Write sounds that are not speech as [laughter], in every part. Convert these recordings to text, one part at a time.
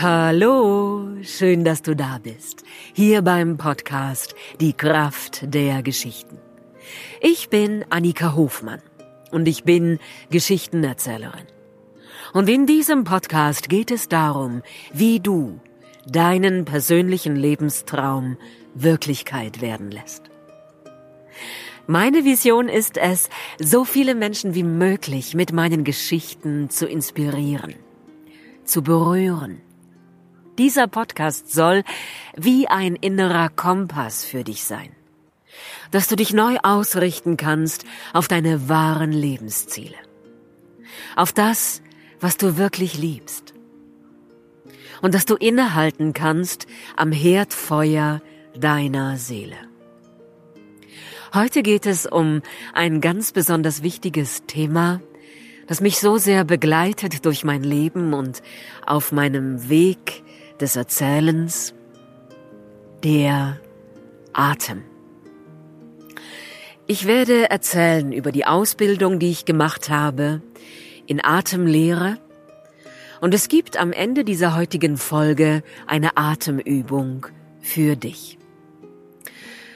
Hallo, schön, dass du da bist. Hier beim Podcast Die Kraft der Geschichten. Ich bin Annika Hofmann und ich bin Geschichtenerzählerin. Und in diesem Podcast geht es darum, wie du deinen persönlichen Lebenstraum Wirklichkeit werden lässt. Meine Vision ist es, so viele Menschen wie möglich mit meinen Geschichten zu inspirieren, zu berühren dieser Podcast soll wie ein innerer Kompass für dich sein, dass du dich neu ausrichten kannst auf deine wahren Lebensziele, auf das, was du wirklich liebst und dass du innehalten kannst am Herdfeuer deiner Seele. Heute geht es um ein ganz besonders wichtiges Thema, das mich so sehr begleitet durch mein Leben und auf meinem Weg des Erzählens, der Atem. Ich werde erzählen über die Ausbildung, die ich gemacht habe in Atemlehre. Und es gibt am Ende dieser heutigen Folge eine Atemübung für dich.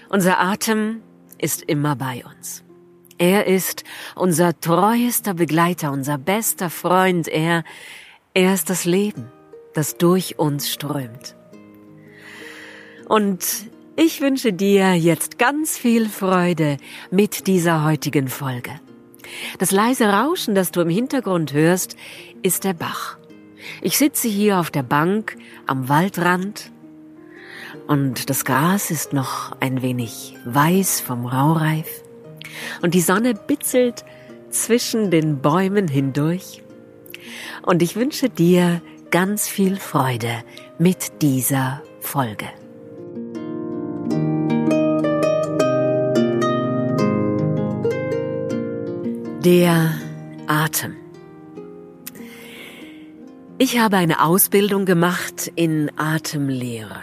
Unser Atem ist immer bei uns. Er ist unser treuester Begleiter, unser bester Freund. Er, er ist das Leben das durch uns strömt. Und ich wünsche dir jetzt ganz viel Freude mit dieser heutigen Folge. Das leise Rauschen, das du im Hintergrund hörst, ist der Bach. Ich sitze hier auf der Bank am Waldrand und das Gras ist noch ein wenig weiß vom Raureif und die Sonne bitzelt zwischen den Bäumen hindurch. Und ich wünsche dir ganz viel Freude mit dieser Folge. Der Atem. Ich habe eine Ausbildung gemacht in Atemlehre,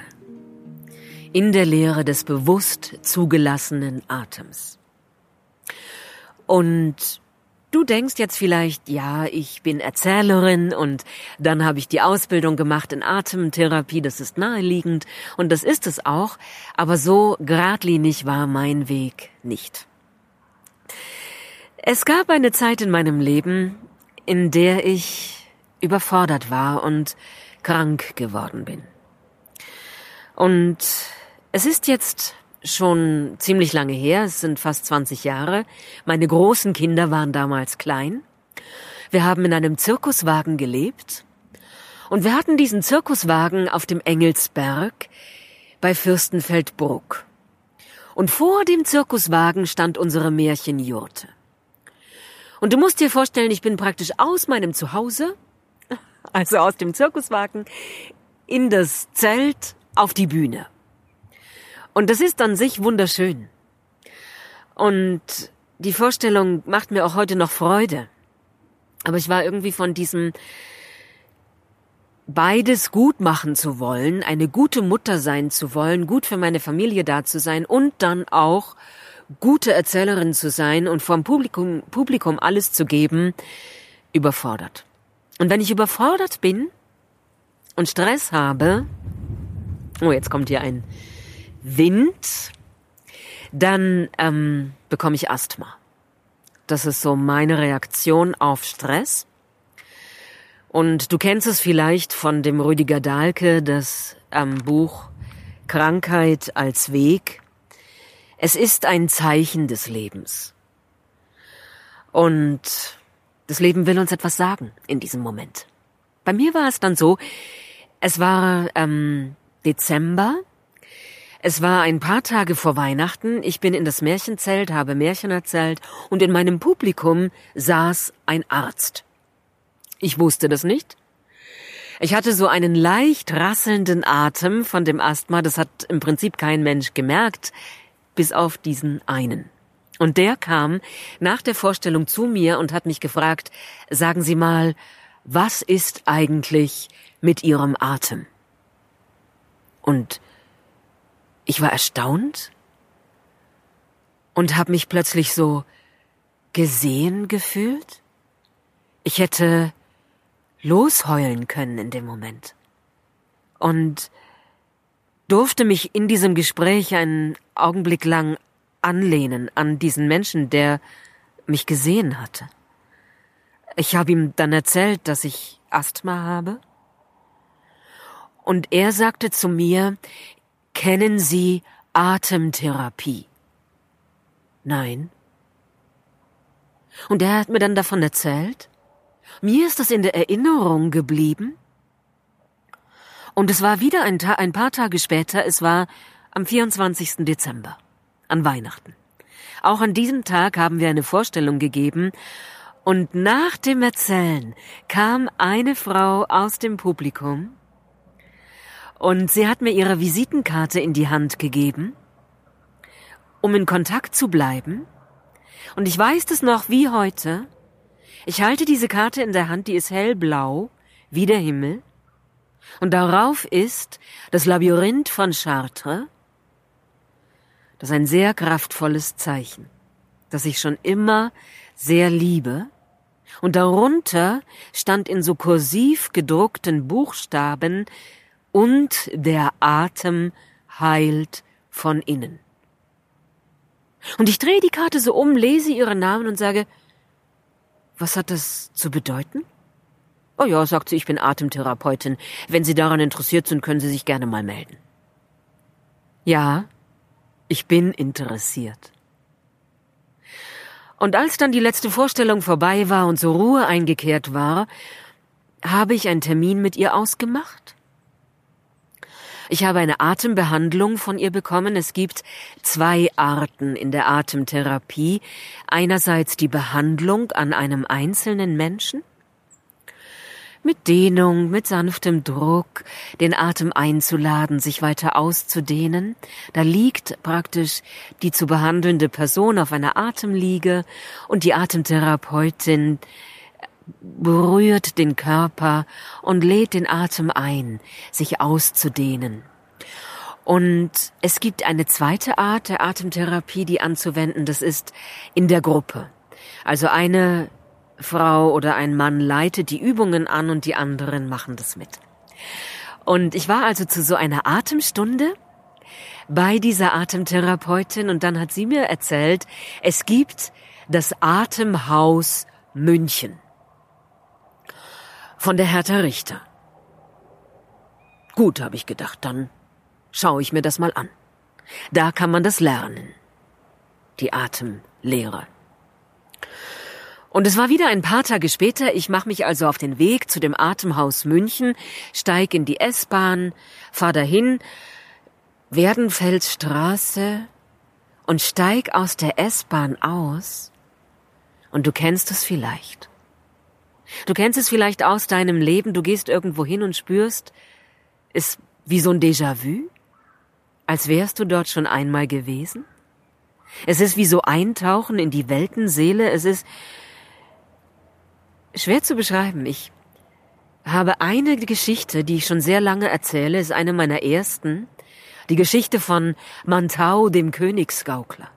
in der Lehre des bewusst zugelassenen Atems. Und Du denkst jetzt vielleicht, ja, ich bin Erzählerin und dann habe ich die Ausbildung gemacht in Atemtherapie, das ist naheliegend und das ist es auch, aber so geradlinig war mein Weg nicht. Es gab eine Zeit in meinem Leben, in der ich überfordert war und krank geworden bin. Und es ist jetzt schon ziemlich lange her, es sind fast 20 Jahre. Meine großen Kinder waren damals klein. Wir haben in einem Zirkuswagen gelebt und wir hatten diesen Zirkuswagen auf dem Engelsberg bei Fürstenfeldbruck. Und vor dem Zirkuswagen stand unsere Märchenjurte. Und du musst dir vorstellen, ich bin praktisch aus meinem Zuhause, [laughs] also aus dem Zirkuswagen, in das Zelt auf die Bühne. Und das ist an sich wunderschön. Und die Vorstellung macht mir auch heute noch Freude. Aber ich war irgendwie von diesem beides gut machen zu wollen, eine gute Mutter sein zu wollen, gut für meine Familie da zu sein und dann auch gute Erzählerin zu sein und vom Publikum, Publikum alles zu geben, überfordert. Und wenn ich überfordert bin und Stress habe, oh, jetzt kommt hier ein Wind, dann ähm, bekomme ich Asthma. Das ist so meine Reaktion auf Stress. Und du kennst es vielleicht von dem Rüdiger Dahlke, das ähm, Buch Krankheit als Weg. Es ist ein Zeichen des Lebens. Und das Leben will uns etwas sagen in diesem Moment. Bei mir war es dann so, es war ähm, Dezember es war ein paar Tage vor Weihnachten, ich bin in das Märchenzelt, habe Märchen erzählt und in meinem Publikum saß ein Arzt. Ich wusste das nicht. Ich hatte so einen leicht rasselnden Atem von dem Asthma, das hat im Prinzip kein Mensch gemerkt, bis auf diesen einen. Und der kam nach der Vorstellung zu mir und hat mich gefragt, sagen Sie mal, was ist eigentlich mit Ihrem Atem? Und ich war erstaunt und habe mich plötzlich so gesehen gefühlt. Ich hätte losheulen können in dem Moment. und durfte mich in diesem Gespräch einen Augenblick lang anlehnen an diesen Menschen, der mich gesehen hatte. Ich habe ihm dann erzählt, dass ich Asthma habe. Und er sagte zu mir, kennen Sie Atemtherapie? Nein. Und er hat mir dann davon erzählt. Mir ist das in der Erinnerung geblieben. Und es war wieder ein, Ta ein paar Tage später, es war am 24. Dezember, an Weihnachten. Auch an diesem Tag haben wir eine Vorstellung gegeben, und nach dem Erzählen kam eine Frau aus dem Publikum, und sie hat mir ihre Visitenkarte in die Hand gegeben, um in Kontakt zu bleiben. Und ich weiß es noch wie heute. Ich halte diese Karte in der Hand, die ist hellblau, wie der Himmel. Und darauf ist das Labyrinth von Chartres. Das ist ein sehr kraftvolles Zeichen, das ich schon immer sehr liebe. Und darunter stand in so kursiv gedruckten Buchstaben und der Atem heilt von innen. Und ich drehe die Karte so um, lese ihren Namen und sage, was hat das zu bedeuten? Oh ja, sagt sie, ich bin Atemtherapeutin. Wenn Sie daran interessiert sind, können Sie sich gerne mal melden. Ja, ich bin interessiert. Und als dann die letzte Vorstellung vorbei war und so Ruhe eingekehrt war, habe ich einen Termin mit ihr ausgemacht ich habe eine Atembehandlung von ihr bekommen. Es gibt zwei Arten in der Atemtherapie. Einerseits die Behandlung an einem einzelnen Menschen mit Dehnung, mit sanftem Druck, den Atem einzuladen, sich weiter auszudehnen. Da liegt praktisch die zu behandelnde Person auf einer Atemliege und die Atemtherapeutin berührt den Körper und lädt den Atem ein, sich auszudehnen. Und es gibt eine zweite Art der Atemtherapie, die anzuwenden, das ist in der Gruppe. Also eine Frau oder ein Mann leitet die Übungen an und die anderen machen das mit. Und ich war also zu so einer Atemstunde bei dieser Atemtherapeutin und dann hat sie mir erzählt, es gibt das Atemhaus München von der Hertha Richter. Gut, habe ich gedacht, dann schaue ich mir das mal an. Da kann man das lernen. Die Atemlehre. Und es war wieder ein paar Tage später, ich mache mich also auf den Weg zu dem Atemhaus München, steig in die S-Bahn, fahr dahin, Werdenfeldstraße und steig aus der S-Bahn aus. Und du kennst es vielleicht. Du kennst es vielleicht aus deinem Leben, du gehst irgendwo hin und spürst, ist wie so ein Déjà-vu, als wärst du dort schon einmal gewesen. Es ist wie so Eintauchen in die Weltenseele, es ist schwer zu beschreiben. Ich habe eine Geschichte, die ich schon sehr lange erzähle, ist eine meiner ersten, die Geschichte von Mantau, dem Königsgaukler.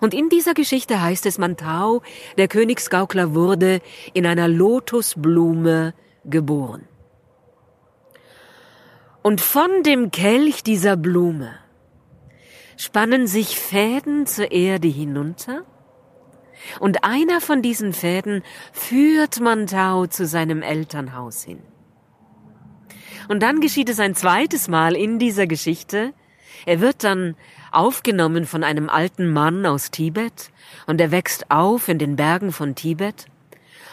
Und in dieser Geschichte heißt es, Mantau, der Königsgaukler, wurde in einer Lotusblume geboren. Und von dem Kelch dieser Blume spannen sich Fäden zur Erde hinunter, und einer von diesen Fäden führt Mantau zu seinem Elternhaus hin. Und dann geschieht es ein zweites Mal in dieser Geschichte. Er wird dann aufgenommen von einem alten Mann aus Tibet, und er wächst auf in den Bergen von Tibet,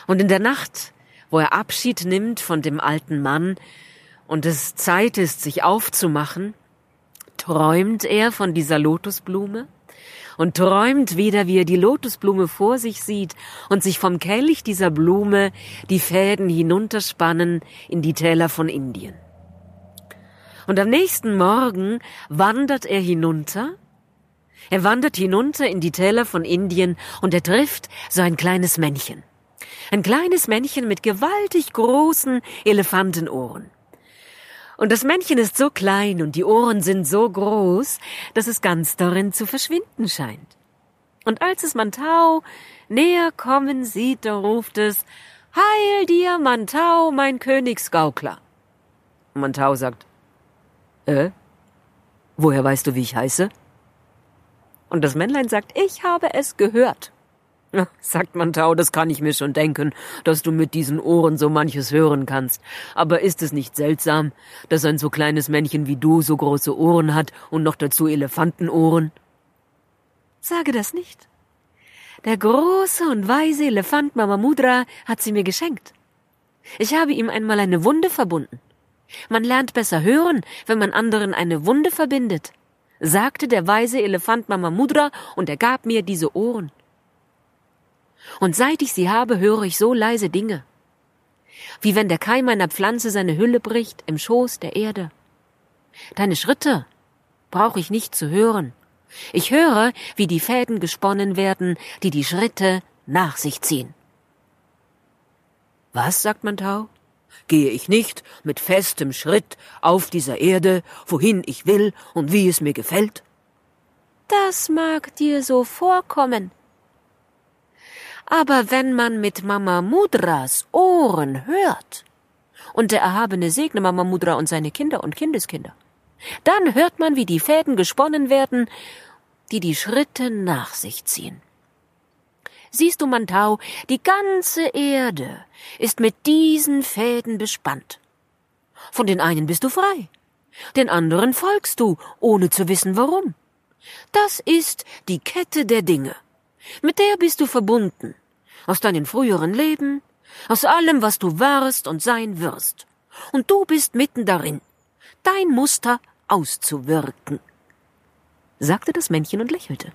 und in der Nacht, wo er Abschied nimmt von dem alten Mann und es Zeit ist, sich aufzumachen, träumt er von dieser Lotusblume und träumt wieder, wie er die Lotusblume vor sich sieht und sich vom Kelch dieser Blume die Fäden hinunterspannen in die Täler von Indien. Und am nächsten Morgen wandert er hinunter. Er wandert hinunter in die Täler von Indien und er trifft so ein kleines Männchen. Ein kleines Männchen mit gewaltig großen Elefantenohren. Und das Männchen ist so klein und die Ohren sind so groß, dass es ganz darin zu verschwinden scheint. Und als es Mantau näher kommen sieht, da ruft es, Heil dir, Mantau, mein Königsgaukler. Mantau sagt, Äh? Woher weißt du, wie ich heiße? Und das Männlein sagt, ich habe es gehört. Ja, [laughs] sagt man Tau, das kann ich mir schon denken, dass du mit diesen Ohren so manches hören kannst. Aber ist es nicht seltsam, dass ein so kleines Männchen wie du so große Ohren hat und noch dazu Elefantenohren? Sage das nicht. Der große und weise Elefant Mamamudra hat sie mir geschenkt. Ich habe ihm einmal eine Wunde verbunden. Man lernt besser hören, wenn man anderen eine Wunde verbindet, sagte der weise Elefant Mamamudra und er gab mir diese Ohren. Und seit ich sie habe, höre ich so leise Dinge. Wie wenn der Keim einer Pflanze seine Hülle bricht im Schoß der Erde. Deine Schritte brauche ich nicht zu hören. Ich höre, wie die Fäden gesponnen werden, die die Schritte nach sich ziehen. Was, sagt man Tau? Gehe ich nicht mit festem Schritt auf dieser Erde, wohin ich will und wie es mir gefällt? Das mag dir so vorkommen, aber wenn man mit Mama Mudras Ohren hört, und der Erhabene segne Mama Mudra und seine Kinder und Kindeskinder, dann hört man, wie die Fäden gesponnen werden, die die Schritte nach sich ziehen. Siehst du, Mantau, die ganze Erde ist mit diesen Fäden bespannt. Von den einen bist du frei, den anderen folgst du, ohne zu wissen warum. Das ist die Kette der Dinge. Mit der bist du verbunden. Aus deinen früheren Leben, aus allem, was du warst und sein wirst. Und du bist mitten darin, dein Muster auszuwirken, sagte das Männchen und lächelte.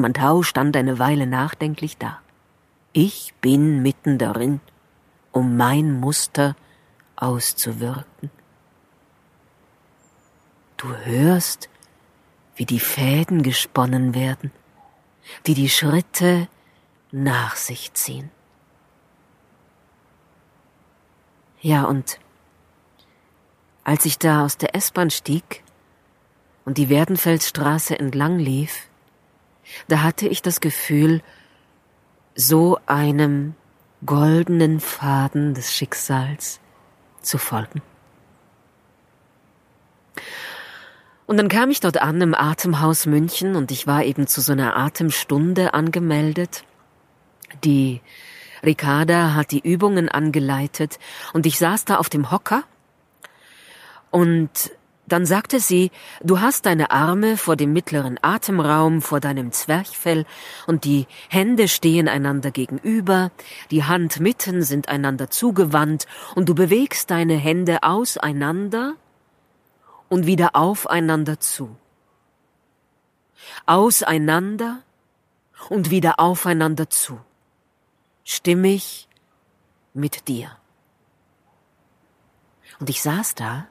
Mantau stand eine Weile nachdenklich da. Ich bin mitten darin, um mein Muster auszuwirken. Du hörst, wie die Fäden gesponnen werden die die Schritte nach sich ziehen. Ja, und als ich da aus der S-Bahn stieg und die Werdenfeldstraße entlang lief, da hatte ich das Gefühl, so einem goldenen Faden des Schicksals zu folgen. Und dann kam ich dort an im Atemhaus München und ich war eben zu so einer Atemstunde angemeldet. Die Ricarda hat die Übungen angeleitet und ich saß da auf dem Hocker und dann sagte sie, du hast deine Arme vor dem mittleren Atemraum, vor deinem Zwerchfell, und die Hände stehen einander gegenüber, die Handmitten sind einander zugewandt, und du bewegst deine Hände auseinander, und wieder aufeinander zu. Auseinander und wieder aufeinander zu. Stimmig mit dir. Und ich saß da.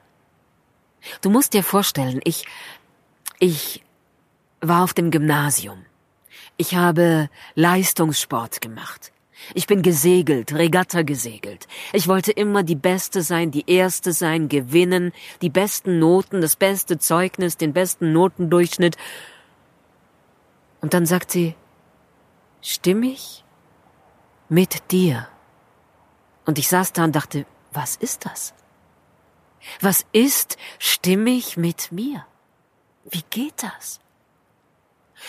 Du musst dir vorstellen, ich, ich war auf dem Gymnasium. Ich habe Leistungssport gemacht. Ich bin gesegelt, Regatta gesegelt. Ich wollte immer die Beste sein, die Erste sein, gewinnen, die besten Noten, das beste Zeugnis, den besten Notendurchschnitt. Und dann sagt sie, stimmig mit dir. Und ich saß da und dachte, was ist das? Was ist stimmig mit mir? Wie geht das?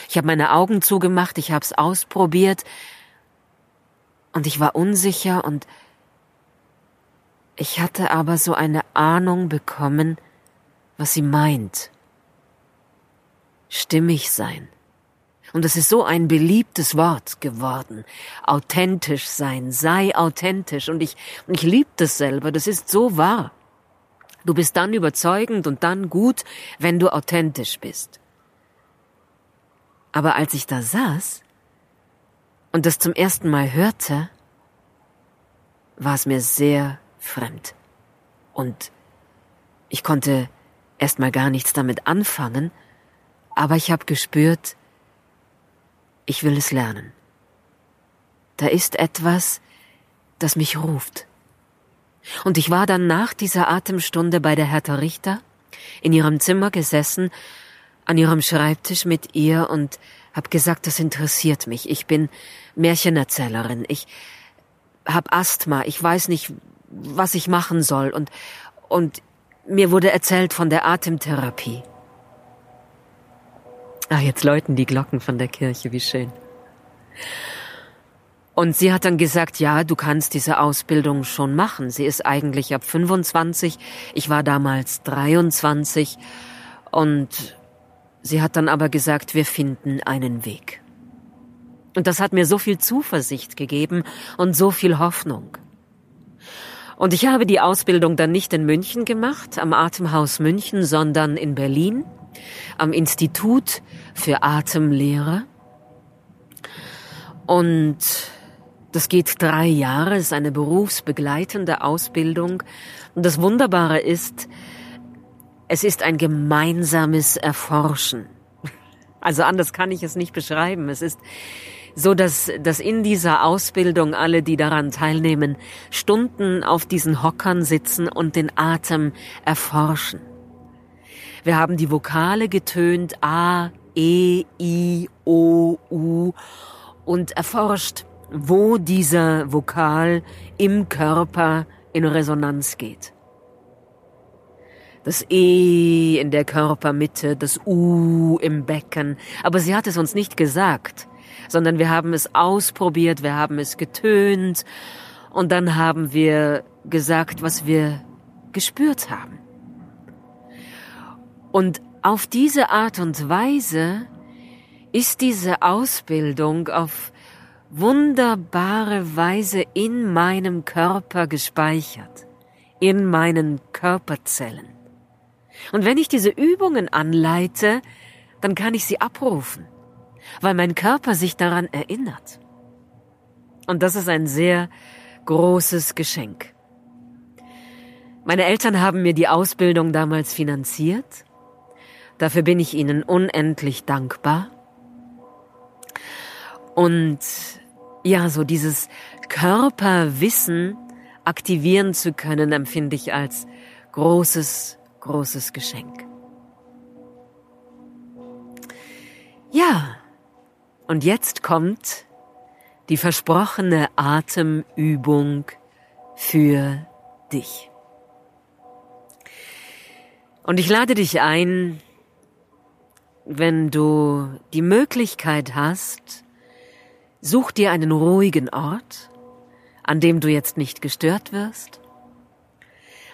Ich habe meine Augen zugemacht, ich habe es ausprobiert, und ich war unsicher und ich hatte aber so eine Ahnung bekommen, was sie meint. Stimmig sein. Und es ist so ein beliebtes Wort geworden. Authentisch sein, sei authentisch. Und ich, ich lieb das selber, das ist so wahr. Du bist dann überzeugend und dann gut, wenn du authentisch bist. Aber als ich da saß, und das zum ersten Mal hörte, war es mir sehr fremd. Und ich konnte erst mal gar nichts damit anfangen, aber ich habe gespürt, ich will es lernen. Da ist etwas, das mich ruft. Und ich war dann nach dieser Atemstunde bei der Hertha Richter in ihrem Zimmer gesessen, an ihrem Schreibtisch mit ihr und hab gesagt, das interessiert mich. Ich bin Märchenerzählerin. Ich hab Asthma. Ich weiß nicht, was ich machen soll. Und, und mir wurde erzählt von der Atemtherapie. Ah, jetzt läuten die Glocken von der Kirche, wie schön. Und sie hat dann gesagt, ja, du kannst diese Ausbildung schon machen. Sie ist eigentlich ab 25. Ich war damals 23. Und sie hat dann aber gesagt, wir finden einen Weg. Und das hat mir so viel Zuversicht gegeben und so viel Hoffnung. Und ich habe die Ausbildung dann nicht in München gemacht, am Atemhaus München, sondern in Berlin, am Institut für Atemlehre. Und das geht drei Jahre, ist eine berufsbegleitende Ausbildung. Und das Wunderbare ist, es ist ein gemeinsames Erforschen. Also anders kann ich es nicht beschreiben. Es ist so dass, dass in dieser Ausbildung alle, die daran teilnehmen, Stunden auf diesen Hockern sitzen und den Atem erforschen. Wir haben die Vokale getönt A, E, I, O, U und erforscht, wo dieser Vokal im Körper in Resonanz geht. Das E in der Körpermitte, das U im Becken, aber sie hat es uns nicht gesagt sondern wir haben es ausprobiert, wir haben es getönt und dann haben wir gesagt, was wir gespürt haben. Und auf diese Art und Weise ist diese Ausbildung auf wunderbare Weise in meinem Körper gespeichert, in meinen Körperzellen. Und wenn ich diese Übungen anleite, dann kann ich sie abrufen weil mein Körper sich daran erinnert. Und das ist ein sehr großes Geschenk. Meine Eltern haben mir die Ausbildung damals finanziert. Dafür bin ich ihnen unendlich dankbar. Und ja, so dieses Körperwissen aktivieren zu können, empfinde ich als großes, großes Geschenk. Ja, und jetzt kommt die versprochene Atemübung für dich. Und ich lade dich ein, wenn du die Möglichkeit hast, such dir einen ruhigen Ort, an dem du jetzt nicht gestört wirst.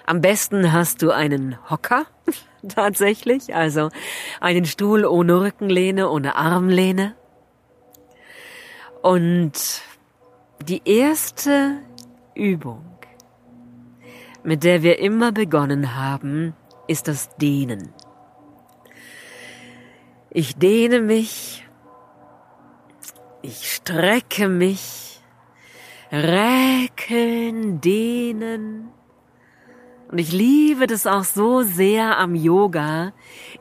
Am besten hast du einen Hocker, [laughs] tatsächlich, also einen Stuhl ohne Rückenlehne, ohne Armlehne. Und die erste Übung, mit der wir immer begonnen haben, ist das Dehnen. Ich dehne mich, ich strecke mich, räkeln, dehnen. Und ich liebe das auch so sehr am Yoga.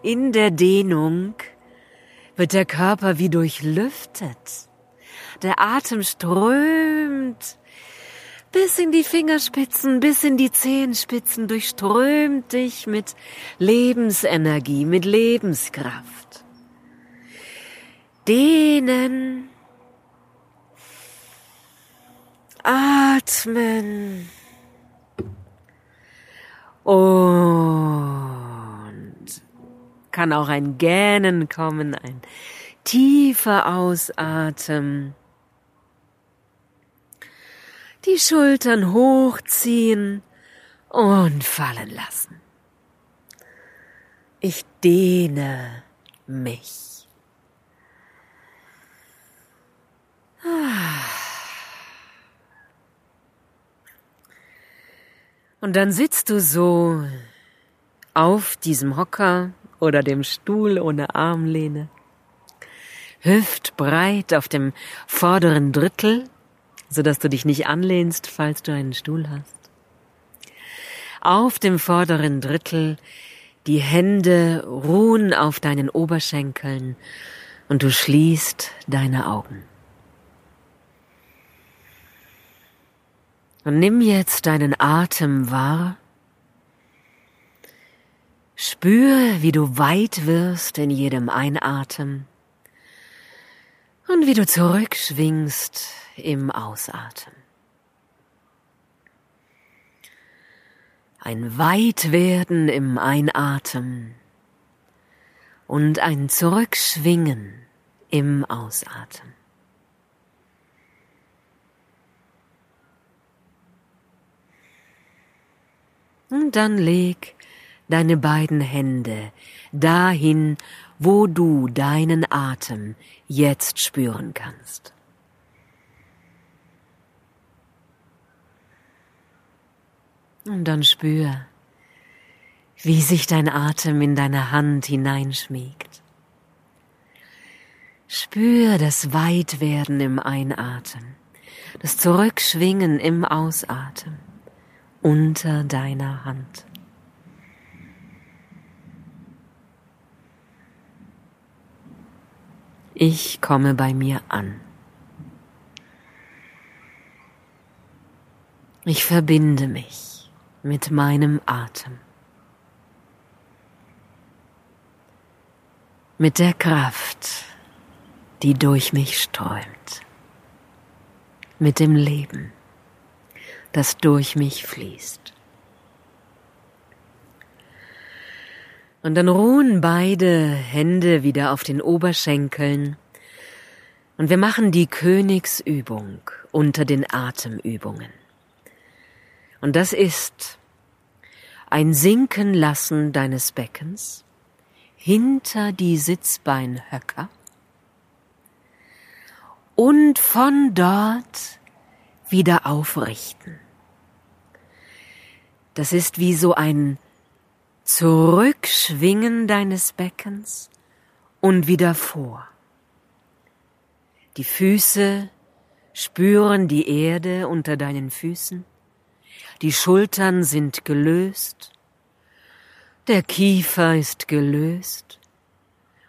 In der Dehnung wird der Körper wie durchlüftet. Der Atem strömt bis in die Fingerspitzen, bis in die Zehenspitzen, durchströmt dich mit Lebensenergie, mit Lebenskraft. Dehnen, atmen und kann auch ein Gähnen kommen, ein tiefer Ausatmen die Schultern hochziehen und fallen lassen. Ich dehne mich. Und dann sitzt du so auf diesem Hocker oder dem Stuhl ohne Armlehne, hüftbreit auf dem vorderen Drittel so dass du dich nicht anlehnst, falls du einen Stuhl hast. Auf dem vorderen Drittel die Hände ruhen auf deinen Oberschenkeln und du schließt deine Augen. Und nimm jetzt deinen Atem wahr. Spür, wie du weit wirst in jedem Einatmen und wie du zurückschwingst im Ausatmen. ein Weitwerden im Einatmen und ein Zurückschwingen im Ausatmen. Dann leg deine beiden Hände dahin, wo du deinen Atem jetzt spüren kannst. Und dann spür, wie sich dein Atem in deine Hand hineinschmiegt. Spür das Weitwerden im Einatmen, das Zurückschwingen im Ausatmen unter deiner Hand. Ich komme bei mir an. Ich verbinde mich mit meinem Atem, mit der Kraft, die durch mich strömt, mit dem Leben, das durch mich fließt. Und dann ruhen beide Hände wieder auf den Oberschenkeln und wir machen die Königsübung unter den Atemübungen. Und das ist ein Sinken lassen deines Beckens hinter die Sitzbeinhöcker und von dort wieder aufrichten. Das ist wie so ein Zurückschwingen deines Beckens und wieder vor. Die Füße spüren die Erde unter deinen Füßen, die Schultern sind gelöst, der Kiefer ist gelöst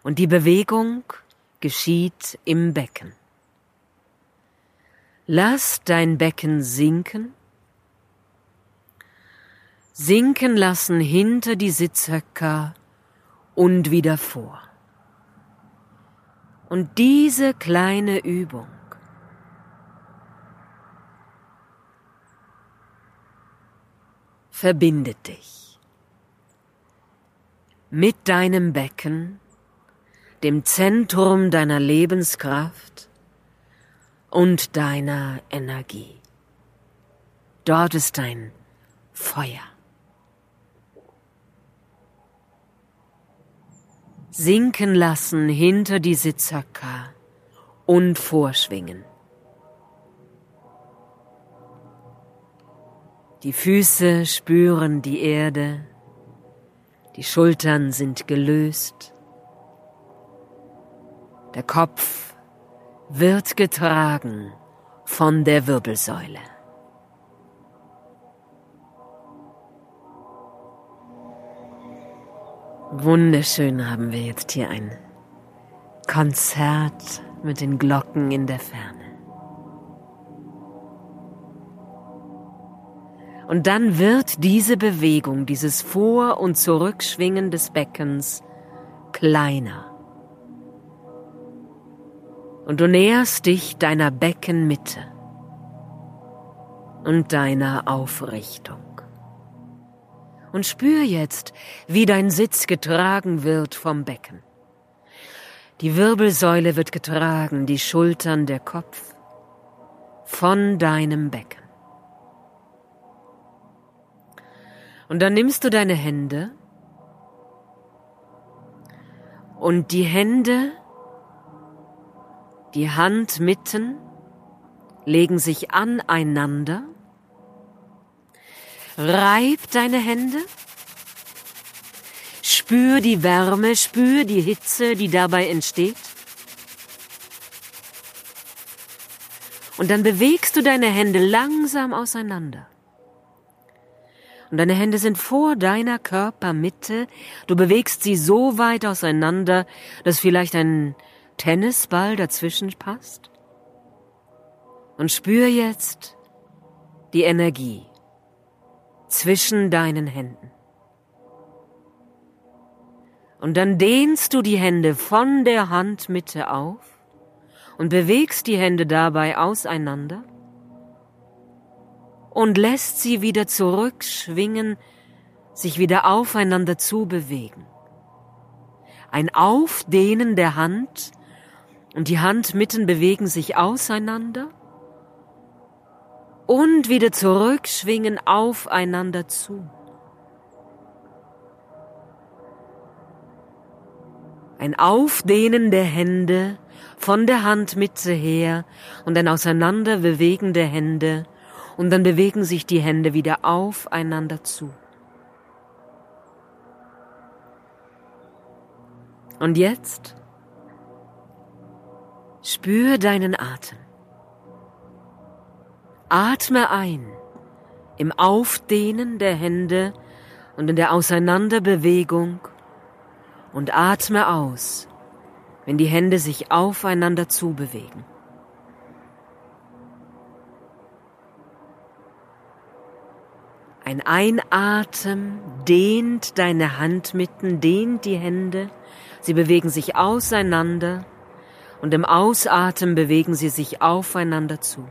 und die Bewegung geschieht im Becken. Lass dein Becken sinken sinken lassen hinter die Sitzhöcker und wieder vor. Und diese kleine Übung verbindet dich mit deinem Becken, dem Zentrum deiner Lebenskraft und deiner Energie. Dort ist dein Feuer. sinken lassen hinter die Sitzhöcker und vorschwingen. Die Füße spüren die Erde, die Schultern sind gelöst, der Kopf wird getragen von der Wirbelsäule. Wunderschön haben wir jetzt hier ein Konzert mit den Glocken in der Ferne. Und dann wird diese Bewegung, dieses Vor- und Zurückschwingen des Beckens kleiner. Und du näherst dich deiner Beckenmitte und deiner Aufrichtung und spür jetzt, wie dein Sitz getragen wird vom Becken. Die Wirbelsäule wird getragen, die Schultern, der Kopf von deinem Becken. Und dann nimmst du deine Hände und die Hände, die Handmitten legen sich aneinander Reib deine Hände. Spür die Wärme, spür die Hitze, die dabei entsteht. Und dann bewegst du deine Hände langsam auseinander. Und deine Hände sind vor deiner Körpermitte. Du bewegst sie so weit auseinander, dass vielleicht ein Tennisball dazwischen passt. Und spür jetzt die Energie zwischen deinen Händen. Und dann dehnst du die Hände von der Handmitte auf und bewegst die Hände dabei auseinander und lässt sie wieder zurückschwingen sich wieder aufeinander zu bewegen. Ein Aufdehnen der Hand und die Handmitten bewegen sich auseinander und wieder zurückschwingen aufeinander zu. Ein Aufdehnen der Hände von der Handmitte her und ein Auseinanderbewegen der Hände und dann bewegen sich die Hände wieder aufeinander zu. Und jetzt spür deinen Atem. Atme ein im Aufdehnen der Hände und in der Auseinanderbewegung und atme aus, wenn die Hände sich aufeinander zubewegen. Ein Einatmen dehnt deine Handmitten, dehnt die Hände, sie bewegen sich auseinander und im Ausatmen bewegen sie sich aufeinander zu.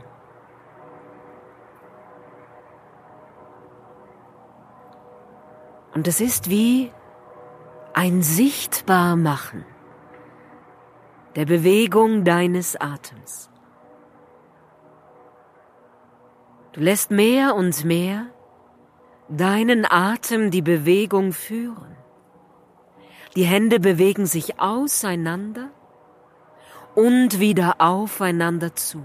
Und es ist wie ein Sichtbarmachen der Bewegung deines Atems. Du lässt mehr und mehr deinen Atem die Bewegung führen. Die Hände bewegen sich auseinander und wieder aufeinander zu.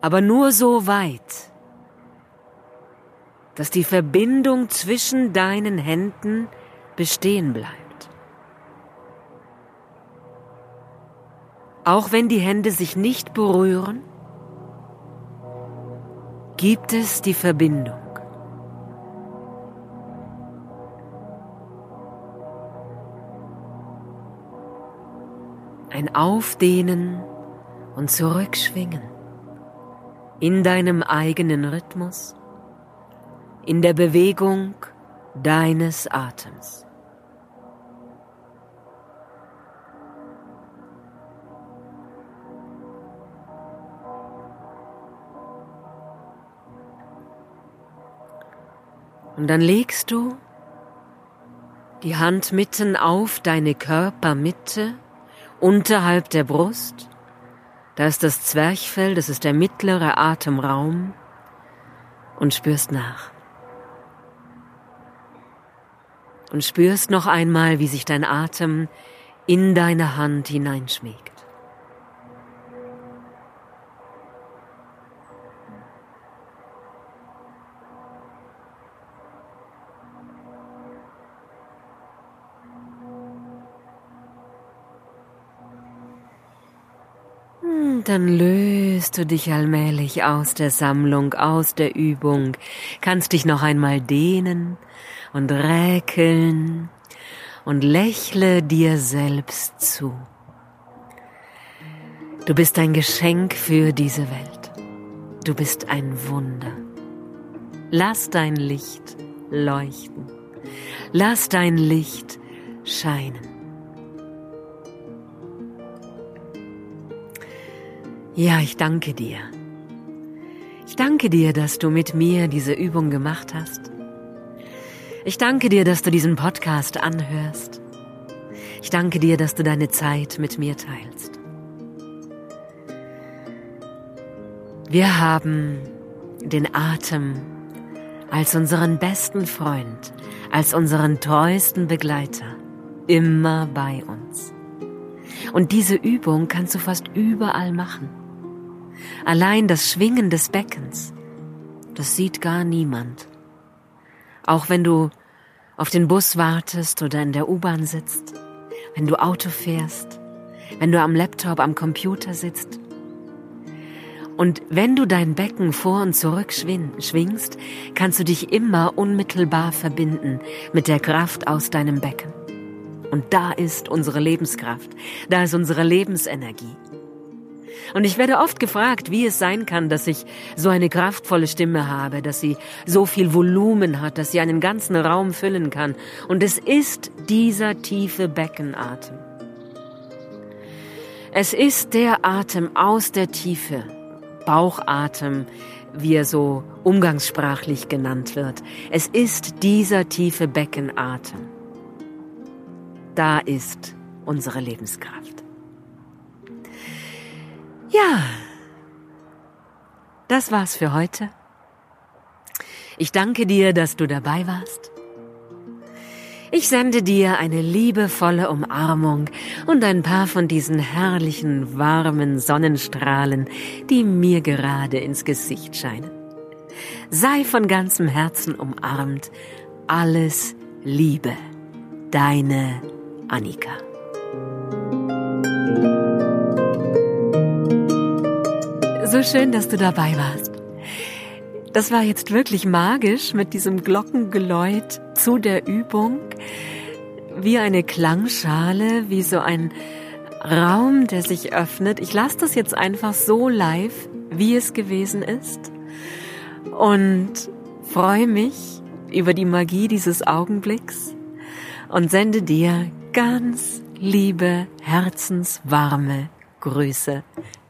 Aber nur so weit, dass die Verbindung zwischen deinen Händen bestehen bleibt. Auch wenn die Hände sich nicht berühren, gibt es die Verbindung. Ein Aufdehnen und Zurückschwingen in deinem eigenen Rhythmus in der Bewegung deines Atems. Und dann legst du die Hand mitten auf deine Körpermitte unterhalb der Brust. Da ist das Zwerchfell, das ist der mittlere Atemraum und spürst nach und spürst noch einmal, wie sich dein Atem in deine Hand hineinschmiegt. Dann löst du dich allmählich aus der Sammlung, aus der Übung, kannst dich noch einmal dehnen und räkeln und lächle dir selbst zu. Du bist ein Geschenk für diese Welt. Du bist ein Wunder. Lass dein Licht leuchten. Lass dein Licht scheinen. Ja, ich danke dir. Ich danke dir, dass du mit mir diese Übung gemacht hast. Ich danke dir, dass du diesen Podcast anhörst. Ich danke dir, dass du deine Zeit mit mir teilst. Wir haben den Atem als unseren besten Freund, als unseren treuesten Begleiter immer bei uns. Und diese Übung kannst du fast überall machen. Allein das Schwingen des Beckens, das sieht gar niemand. Auch wenn du auf den Bus wartest oder in der U-Bahn sitzt, wenn du Auto fährst, wenn du am Laptop, am Computer sitzt. Und wenn du dein Becken vor und zurück schwingst, kannst du dich immer unmittelbar verbinden mit der Kraft aus deinem Becken. Und da ist unsere Lebenskraft, da ist unsere Lebensenergie. Und ich werde oft gefragt, wie es sein kann, dass ich so eine kraftvolle Stimme habe, dass sie so viel Volumen hat, dass sie einen ganzen Raum füllen kann. Und es ist dieser tiefe Beckenatem. Es ist der Atem aus der Tiefe, Bauchatem, wie er so umgangssprachlich genannt wird. Es ist dieser tiefe Beckenatem. Da ist unsere Lebenskraft. Ja, das war's für heute. Ich danke dir, dass du dabei warst. Ich sende dir eine liebevolle Umarmung und ein paar von diesen herrlichen, warmen Sonnenstrahlen, die mir gerade ins Gesicht scheinen. Sei von ganzem Herzen umarmt. Alles Liebe. Deine Annika. So schön, dass du dabei warst. Das war jetzt wirklich magisch mit diesem Glockengeläut zu der Übung. Wie eine Klangschale, wie so ein Raum, der sich öffnet. Ich lasse das jetzt einfach so live, wie es gewesen ist. Und freue mich über die Magie dieses Augenblicks und sende dir ganz liebe, herzenswarme Grüße.